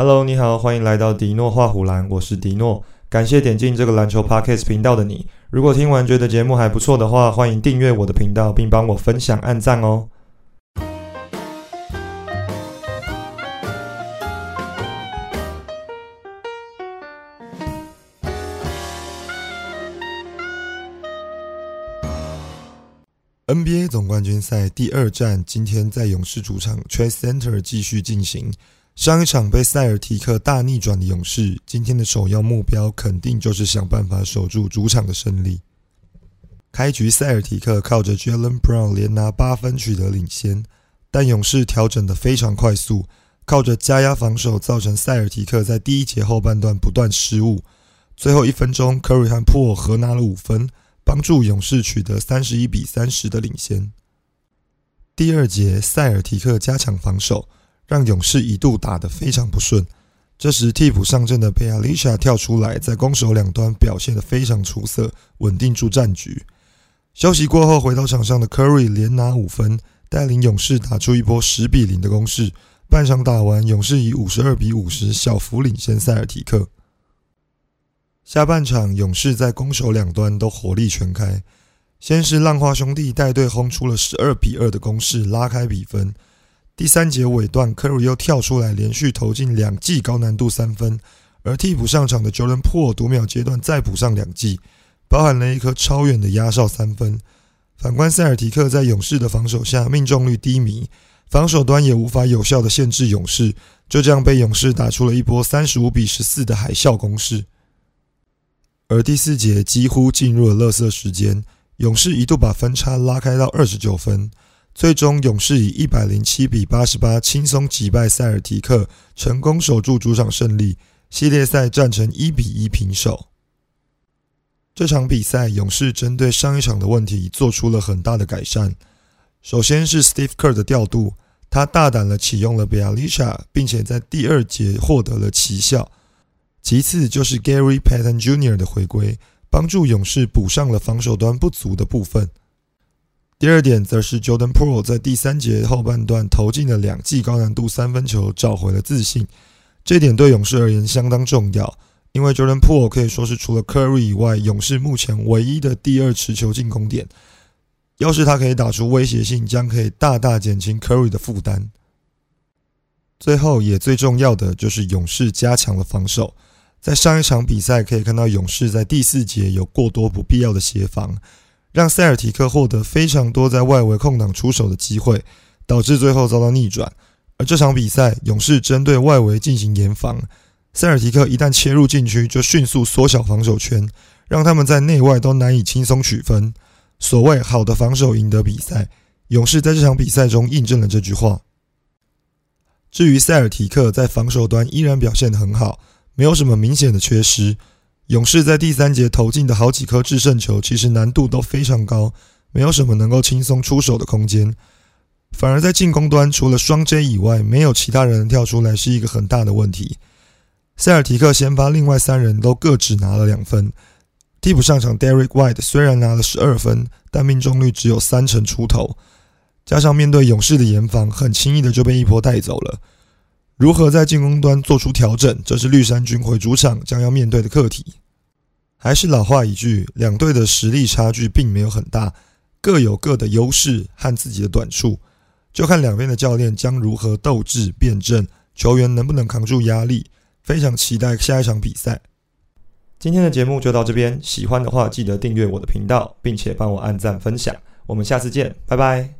Hello，你好，欢迎来到迪诺画虎栏，我是迪诺。感谢点进这个篮球 Podcast 频道的你。如果听完觉得节目还不错的话，欢迎订阅我的频道，并帮我分享、按赞哦。NBA 总冠军赛第二战今天在勇士主场 Chase Center 继续进行。上一场被塞尔提克大逆转的勇士，今天的首要目标肯定就是想办法守住主场的胜利。开局塞尔提克靠着 Jalen Brown 连拿八分取得领先，但勇士调整的非常快速，靠着加压防守造成塞尔提克在第一节后半段不断失误。最后一分钟，Curry 和 p o o 合拿了五分。帮助勇士取得三十一比三十的领先。第二节，塞尔提克加强防守，让勇士一度打得非常不顺。这时，替补上阵的贝亚利莎跳出来，在攻守两端表现得非常出色，稳定住战局。休息过后，回到场上的 Curry 连拿五分，带领勇士打出一波十比零的攻势。半场打完，勇士以五十二比五十小幅领先塞尔提克。下半场，勇士在攻守两端都火力全开。先是浪花兄弟带队轰出了十二比二的攻势，拉开比分。第三节尾段，Curry 又跳出来，连续投进两记高难度三分。而替补上场的 Jordan Po 读秒阶段再补上两记，包含了一颗超远的压哨三分。反观塞尔提克在勇士的防守下命中率低迷，防守端也无法有效的限制勇士，就这样被勇士打出了一波三十五比十四的海啸攻势。而第四节几乎进入了乐色时间，勇士一度把分差拉开到二十九分，最终勇士以一百零七比八十八轻松击败塞尔提克，成功守住主场胜利。系列赛战成一比一平手。这场比赛，勇士针对上一场的问题做出了很大的改善。首先是 Steve Kerr 的调度，他大胆的启用了 b e a l i s h a 并且在第二节获得了奇效。其次就是 Gary Payton Jr. 的回归，帮助勇士补上了防守端不足的部分。第二点则是 Jordan Poole 在第三节后半段投进了两记高难度三分球，找回了自信。这点对勇士而言相当重要，因为 Jordan Poole 可以说是除了 Curry 以外，勇士目前唯一的第二持球进攻点。要是他可以打出威胁性，将可以大大减轻 Curry 的负担。最后也最重要的就是勇士加强了防守。在上一场比赛可以看到，勇士在第四节有过多不必要的协防，让塞尔提克获得非常多在外围空档出手的机会，导致最后遭到逆转。而这场比赛，勇士针对外围进行严防，塞尔提克一旦切入禁区，就迅速缩小防守圈，让他们在内外都难以轻松取分。所谓好的防守赢得比赛，勇士在这场比赛中印证了这句话。至于塞尔提克在防守端依然表现得很好。没有什么明显的缺失。勇士在第三节投进的好几颗制胜球，其实难度都非常高，没有什么能够轻松出手的空间。反而在进攻端，除了双 J 以外，没有其他人跳出来，是一个很大的问题。塞尔提克先发，另外三人都各只拿了两分。替补上场 Derek White 虽然拿了十二分，但命中率只有三成出头，加上面对勇士的严防，很轻易的就被一波带走了。如何在进攻端做出调整，这是绿衫军回主场将要面对的课题。还是老话一句，两队的实力差距并没有很大，各有各的优势和自己的短处，就看两边的教练将如何斗智辩证，球员能不能扛住压力。非常期待下一场比赛。今天的节目就到这边，喜欢的话记得订阅我的频道，并且帮我按赞分享。我们下次见，拜拜。